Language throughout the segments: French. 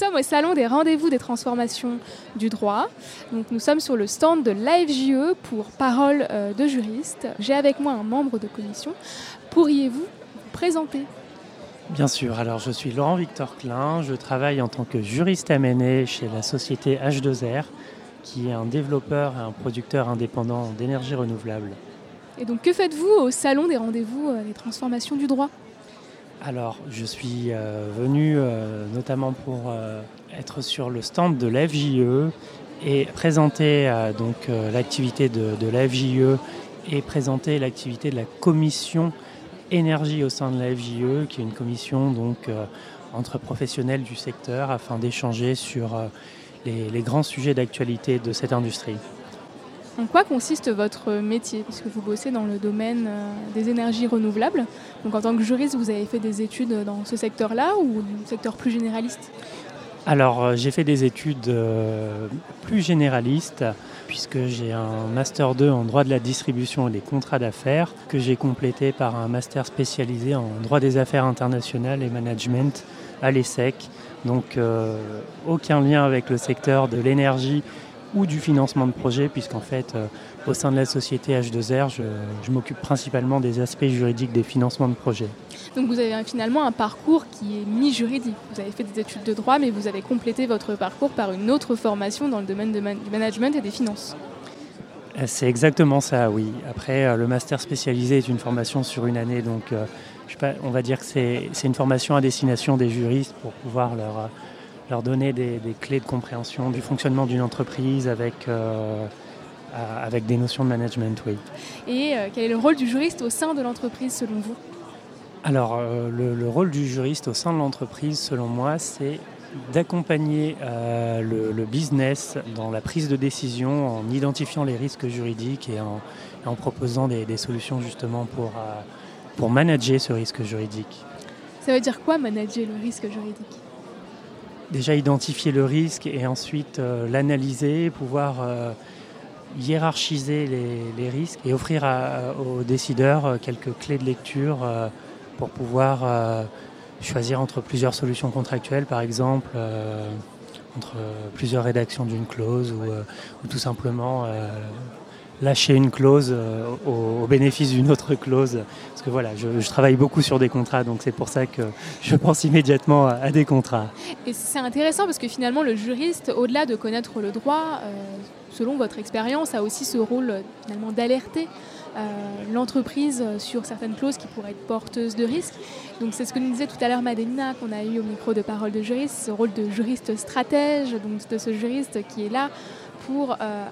Sommes au salon des rendez-vous des transformations du droit. Donc nous sommes sur le stand de l'AFJE pour parole euh, de juriste. J'ai avec moi un membre de commission. Pourriez-vous vous présenter? Bien sûr, alors je suis Laurent Victor Klein, je travaille en tant que juriste M&A chez la société H2R, qui est un développeur et un producteur indépendant d'énergie renouvelable. Et donc que faites-vous au salon des rendez-vous euh, des transformations du droit? Alors, je suis euh, venu euh, notamment pour être sur le stand de l'FJE et présenter donc l'activité de, de l'FJE et présenter l'activité de la commission énergie au sein de la FJE, qui est une commission donc, euh, entre professionnels du secteur afin d'échanger sur euh, les, grands sujets d'actualité de cette industrie. En quoi consiste votre métier Puisque vous bossez dans le domaine euh, des énergies renouvelables? Donc en tant que juriste, vous avez fait des études dans ce secteur-là ou un secteur plus généraliste? Alors j'ai fait des études plus généralistes puisque j'ai un Master 2 en droit de la distribution et des contrats d'affaires que j'ai complété par un master spécialisé en droit des affaires internationales et management à l'ESSEC. Donc euh, aucun lien avec le secteur de l'énergie ou du financement de projet, puisqu'en fait, euh, au sein de la société H2R, je, m'occupe principalement des aspects juridiques des financements de projets. Donc vous avez finalement un parcours qui est mi-juridique. Vous avez fait des études de droit, mais vous avez complété votre parcours par une autre formation dans le domaine du management et des finances. Euh, c'est exactement ça, oui. Après, euh, le master spécialisé est une formation sur une année, donc on va dire que c'est une formation à destination des juristes pour pouvoir leur leur donner des, clés de compréhension du fonctionnement d'une entreprise avec, euh, avec des notions de management. Oui. Et euh, quel est le rôle du juriste au sein de l'entreprise selon vous? Alors, euh, le, rôle du juriste au sein de l'entreprise, selon moi, c'est d'accompagner le, business dans la prise de décision en identifiant les risques juridiques et en, en proposant des, des, solutions justement pour, pour manager ce risque juridique. Ça veut dire quoi manager le risque juridique? Déjà identifier le risque et ensuite euh, l'analyser, pouvoir euh, hiérarchiser les, risques et offrir aux décideurs euh, quelques clés de lecture pour pouvoir choisir entre plusieurs solutions contractuelles, par exemple, entre plusieurs rédactions d'une clause ou, tout simplement lâcher une clause au, bénéfice d'une autre clause. Parce que voilà, je, travaille beaucoup sur des contrats, donc c'est pour ça que je pense immédiatement à, des contrats. Et c'est intéressant parce que finalement, le juriste, au-delà de connaître le droit, euh, selon votre expérience, a aussi ce rôle finalement d'alerter. Euh, l'entreprise sur certaines clauses qui pourraient être porteuses de risques. Donc c'est ce que nous disait tout à l'heure Madelina qu'on a eu au micro de parole de juriste, ce rôle de juriste stratège, donc de ce juriste qui est là pour euh,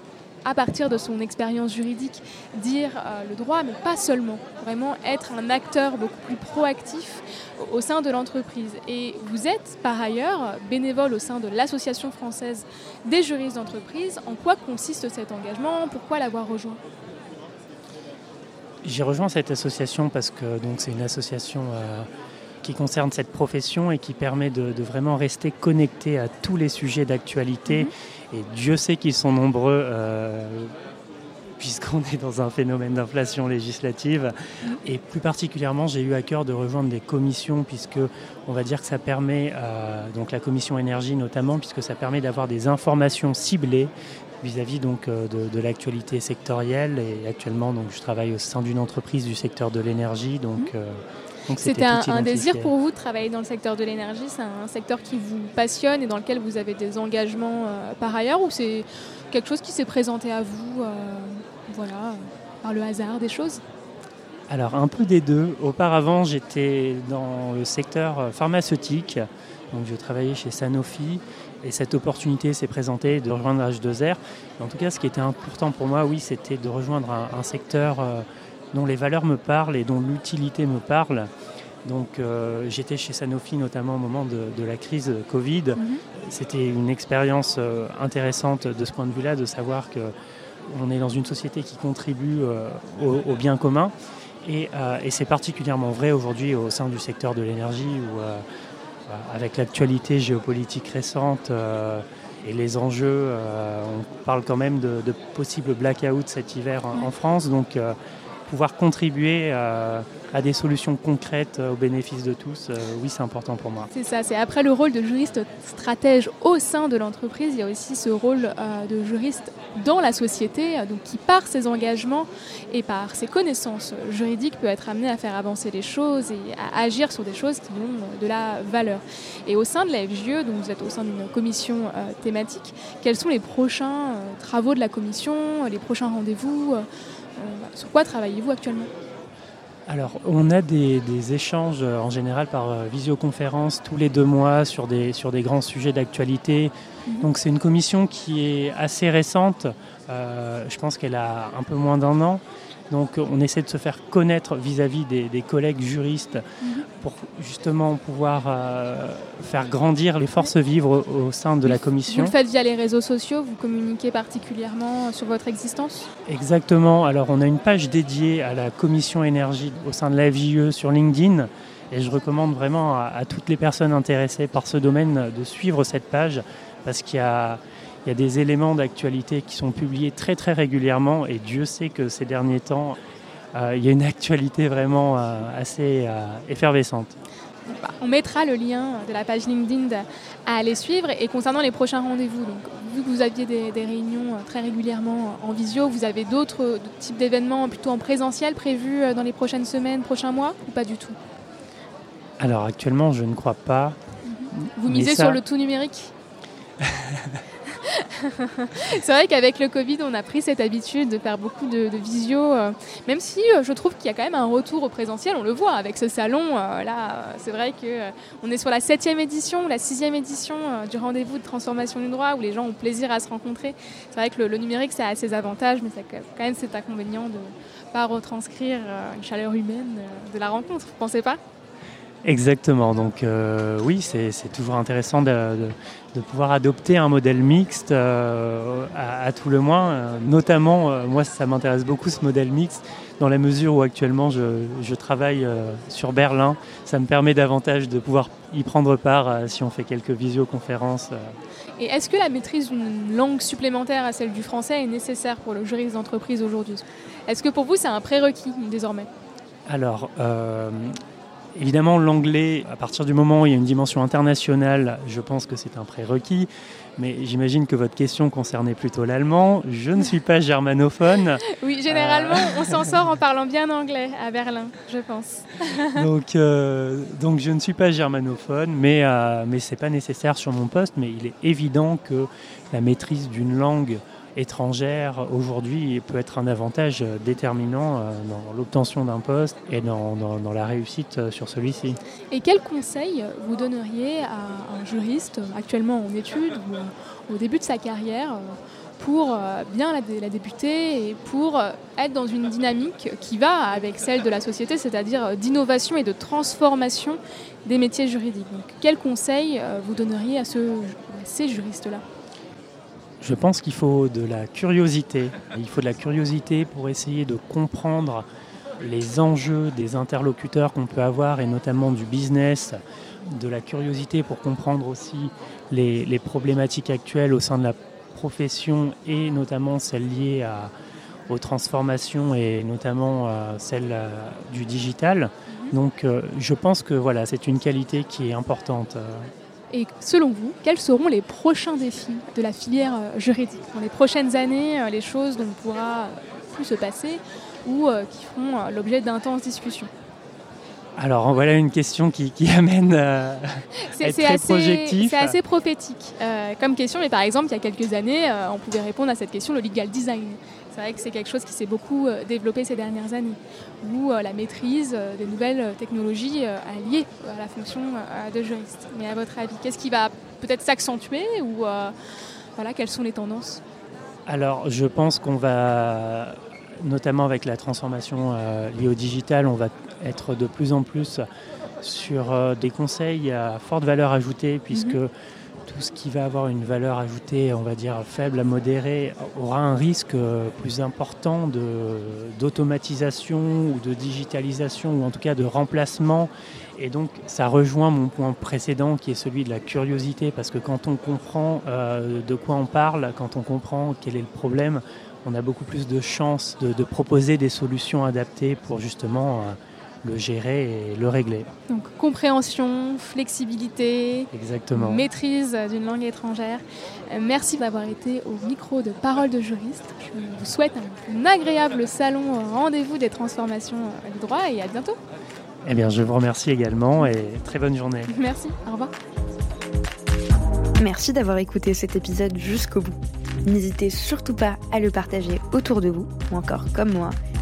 à partir de son expérience juridique, dire euh, le droit, mais pas seulement. Vraiment être un acteur beaucoup plus proactif au sein de l'entreprise. Et vous êtes par ailleurs bénévole au sein de l'Association française des juristes d'entreprise. En quoi consiste cet engagement? Pourquoi l'avoir rejoint? J'ai rejoint cette association parce que c'est une association euh, qui concerne cette profession et qui permet de, vraiment rester connecté à tous les sujets d'actualité. Mhm. Et Dieu sait qu'ils sont nombreux. Euh, puisqu'on est dans un phénomène d'inflation législative. Et plus particulièrement, j'ai eu à cœur de rejoindre des commissions, puisque on va dire que ça permet, euh, donc la commission énergie notamment, puisque ça permet d'avoir des informations ciblées vis-à-vis donc euh, de, l'actualité sectorielle. Et actuellement, donc, je travaille au sein d'une entreprise du secteur de l'énergie, donc. Mmh. C'était un, désir pour vous de travailler dans le secteur de l'énergie C'est un secteur qui vous passionne et dans lequel vous avez des engagements euh, par ailleurs Ou c'est quelque chose qui s'est présenté à vous euh, voilà, par le hasard des choses? Alors un peu des deux. Auparavant, j'étais dans le secteur euh, pharmaceutique. Donc je travaillais chez Sanofi et cette opportunité s'est présentée de rejoindre H2R. En tout cas, ce qui était important pour moi, oui, c'était de rejoindre un, secteur dont les valeurs me parlent et dont l'utilité me parle. Donc j'étais chez Sanofi notamment au moment de, la crise Covid. Mhm. C'était une expérience intéressante de ce point de vue-là, de savoir que on est dans une société qui contribue au, bien commun. Et, et c'est particulièrement vrai aujourd'hui au sein du secteur de l'énergie où avec l'actualité géopolitique récente euh, et les enjeux, euh, on parle quand même de, possibles blackouts cet hiver en, France. Donc euh, pouvoir contribuer à, des solutions concrètes au bénéfice de tous, oui, c'est important pour moi. C'est ça, c'est après le rôle de juriste stratège au sein de l'entreprise, il y a aussi ce rôle de juriste dans la société, donc qui par ses engagements et par ses connaissances juridiques peut être amené à faire avancer les choses et à agir sur des choses qui ont de la valeur. Et au sein de la FGE, donc vous êtes au sein d'une commission euh, thématique, quels sont les prochains euh, travaux de la commission, les prochains rendez-vous euh, Sur quoi travaillez-vous actuellement? Alors, on a des, échanges en général par visioconférence tous les deux mois sur des, sur des grands sujets d'actualité. Mhm. Donc, c'est une commission qui est assez récente. je pense qu'elle a un peu moins d'un an. Donc on essaie de se faire connaître vis-à-vis des, collègues juristes mhm. pour justement pouvoir euh, faire grandir les forces vives au, sein de la commission. Vous le faites via les réseaux sociaux, vous communiquez particulièrement sur votre existence? Exactement, alors on a une page dédiée à la commission énergie au sein de la FJE sur LinkedIn. Et je recommande vraiment à toutes les personnes intéressées par ce domaine de suivre cette page parce qu'il y a, il y a des éléments d'actualité qui sont publiés très très régulièrement et Dieu sait que ces derniers temps, euh, il y a une actualité vraiment euh, assez euh, effervescente. On mettra le lien de la page LinkedIn à aller suivre. Et concernant les prochains rendez-vous, donc, vu que vous aviez des, réunions très régulièrement en visio, vous avez d'autres types d'événements plutôt en présentiel prévus dans les prochaines semaines, prochains mois ou pas du tout? Alors actuellement, je ne crois pas. Vous misez sur le tout numérique? c'est vrai qu'avec le Covid, on a pris cette habitude de faire beaucoup de, visio, euh, même si euh, je trouve qu'il y a quand même un retour au présentiel, on le voit avec ce salon. Euh, là, c'est vrai qu'on est sur la septième édition, la sixième édition du rendez-vous de transformation du droit, où les gens ont plaisir à se rencontrer. C'est vrai que le, numérique, ça a ses avantages, mais ça a quand même cet inconvénient de ne pas retranscrire une chaleur humaine de la rencontre. Vous pensez pas? Exactement, donc oui, c'est toujours intéressant de, de pouvoir adopter un modèle mixte euh, à, tout le moins. notamment, euh, moi, ça m'intéresse beaucoup ce modèle mixte dans la mesure où actuellement je, travaille euh, sur Berlin. Ça me permet davantage de pouvoir y prendre part si on fait quelques visioconférences. Et est-ce que la maîtrise d'une langue supplémentaire à celle du français est nécessaire pour le juriste d'entreprise aujourd'hui? Est-ce que pour vous c'est un prérequis désormais? Alors, Évidemment, l'anglais, à partir du moment où il y a une dimension internationale, je pense que c'est un prérequis. Mais j'imagine que votre question concernait plutôt l'allemand. Je ne suis pas germanophone. Oui, généralement, euh. on s'en sort en parlant bien anglais à Berlin, je pense. donc, euh, donc je ne suis pas germanophone, mais, euh, mais ce n'est pas nécessaire sur mon poste. Mais il est évident que la maîtrise d'une langue étrangère aujourd'hui peut être un avantage déterminant euh, dans l'obtention d'un poste et dans, la réussite euh, sur celui-ci. Et quel conseil vous donneriez à un juriste actuellement en études ou au début de sa carrière pour euh, bien la, débuter et pour être dans une dynamique qui va avec celle de la société, c'est-à-dire d'innovation et de transformation des métiers juridiques? Donc, quel conseil vous donneriez à ces juristes-là? Je pense qu'il faut de la curiosité. Il faut de la curiosité pour essayer de comprendre les enjeux des interlocuteurs qu'on peut avoir et notamment du business, de la curiosité pour comprendre aussi les, problématiques actuelles au sein de la profession et notamment celles liées aux transformations et notamment euh, celles euh, du digital. Donc euh, je pense que voilà, c'est une qualité qui est importante. Et selon vous, quels seront les prochains défis de la filière euh, juridique Dans les prochaines années, euh, les choses dont on pourra plus se passer ou euh, qui feront l'objet d'intenses discussions alors voilà une question qui, amène à être très projectif. C'est assez prophétique comme question, mais par exemple, il y a quelques années, on pouvait répondre à cette question, le legal design. C'est vrai que c'est quelque chose qui s'est beaucoup euh, développé ces dernières années, où euh, la maîtrise euh, des nouvelles technologies est liée à la fonction de juriste. Mais à votre avis, qu'est-ce qui va peut-être s'accentuer ou voilà, quelles sont les tendances? Alors, je pense qu'on va, notamment avec la transformation liée au digital, on va être de plus en plus sur des conseils à forte valeur ajoutée, puisque Mhm. Tout ce qui va avoir une valeur ajoutée, on va dire faible à modérée, aura un risque euh, plus important d'automatisation ou de digitalisation, ou en tout cas de remplacement. Et donc ça rejoint mon point précédent qui est celui de la curiosité, parce que quand on comprend euh, de quoi on parle, quand on comprend quel est le problème, on a beaucoup plus de chances de, de proposer des solutions adaptées pour justement euh, le gérer et le régler. Donc compréhension, flexibilité, Exactement. maîtrise d'une langue étrangère. Euh, Merci d'avoir été au micro de Parole de juriste. Je vous souhaite un agréable salon rendez-vous des transformations du droit et à bientôt. Eh bien, je vous remercie également et très bonne journée. Merci, au revoir. Merci d'avoir écouté cet épisode jusqu'au bout. N'hésitez surtout pas à le partager autour de vous, ou encore comme moi,